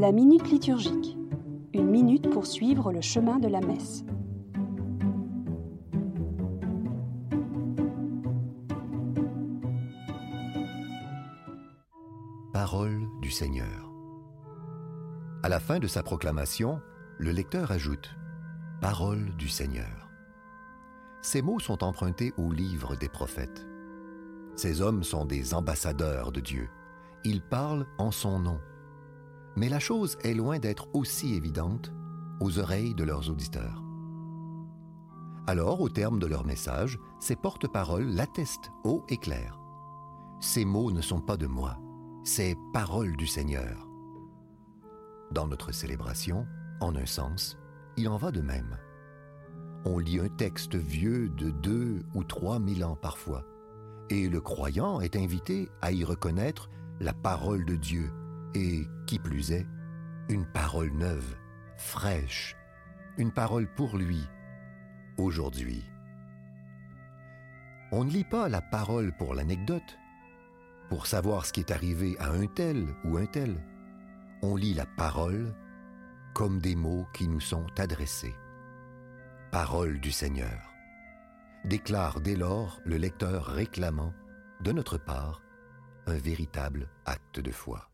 La minute liturgique. Une minute pour suivre le chemin de la messe. Parole du Seigneur. À la fin de sa proclamation, le lecteur ajoute Parole du Seigneur. Ces mots sont empruntés au livre des prophètes. Ces hommes sont des ambassadeurs de Dieu. Ils parlent en son nom. Mais la chose est loin d'être aussi évidente aux oreilles de leurs auditeurs. Alors, au terme de leur message, ces porte-paroles l'attestent haut et clair. Ces mots ne sont pas de moi, c'est paroles du Seigneur. Dans notre célébration, en un sens, il en va de même. On lit un texte vieux de deux ou trois mille ans parfois, et le croyant est invité à y reconnaître la parole de Dieu et, qui plus est, une parole neuve, fraîche, une parole pour lui, aujourd'hui. On ne lit pas la parole pour l'anecdote, pour savoir ce qui est arrivé à un tel ou un tel. On lit la parole comme des mots qui nous sont adressés. Parole du Seigneur. Déclare dès lors le lecteur réclamant, de notre part, un véritable acte de foi.